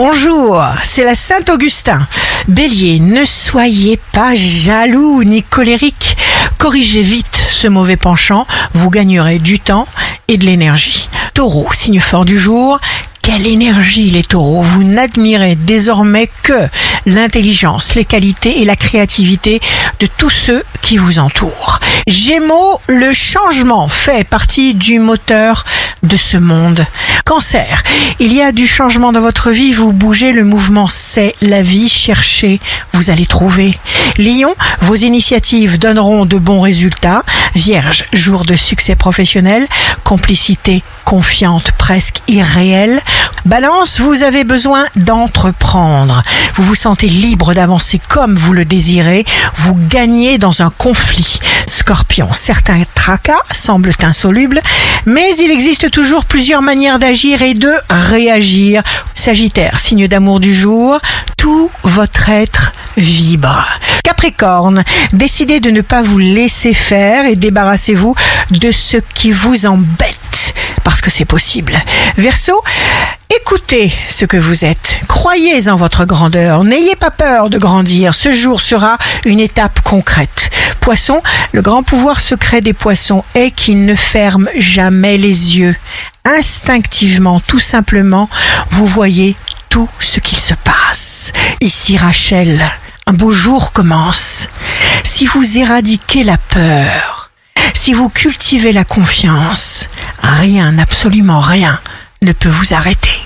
Bonjour, c'est la Saint-Augustin. Bélier, ne soyez pas jaloux ni colérique. Corrigez vite ce mauvais penchant, vous gagnerez du temps et de l'énergie. Taureau, signe fort du jour, quelle énergie les taureaux Vous n'admirez désormais que l'intelligence, les qualités et la créativité de tous ceux qui vous entourent. Gémeaux, le changement fait partie du moteur de ce monde. Cancer, il y a du changement dans votre vie, vous bougez, le mouvement c'est la vie, cherchez, vous allez trouver. Lion, vos initiatives donneront de bons résultats. Vierge, jour de succès professionnel, complicité confiante presque irréelle. Balance, vous avez besoin d'entreprendre. Vous vous sentez libre d'avancer comme vous le désirez. Vous gagnez dans un conflit. Scorpion, certains tracas semblent insolubles, mais il existe toujours plusieurs manières d'agir et de réagir. Sagittaire, signe d'amour du jour, tout votre être vibre. Capricorne, décidez de ne pas vous laisser faire et débarrassez-vous de ce qui vous embête parce que c'est possible. Verseau, écoutez ce que vous êtes. Croyez en votre grandeur. N'ayez pas peur de grandir. Ce jour sera une étape concrète. Poisson, le grand pouvoir secret des poissons est qu'ils ne ferment jamais les yeux. Instinctivement, tout simplement, vous voyez tout ce qu'il se passe. Ici Rachel, un beau jour commence. Si vous éradiquez la peur, si vous cultivez la confiance, rien, absolument rien, ne peut vous arrêter.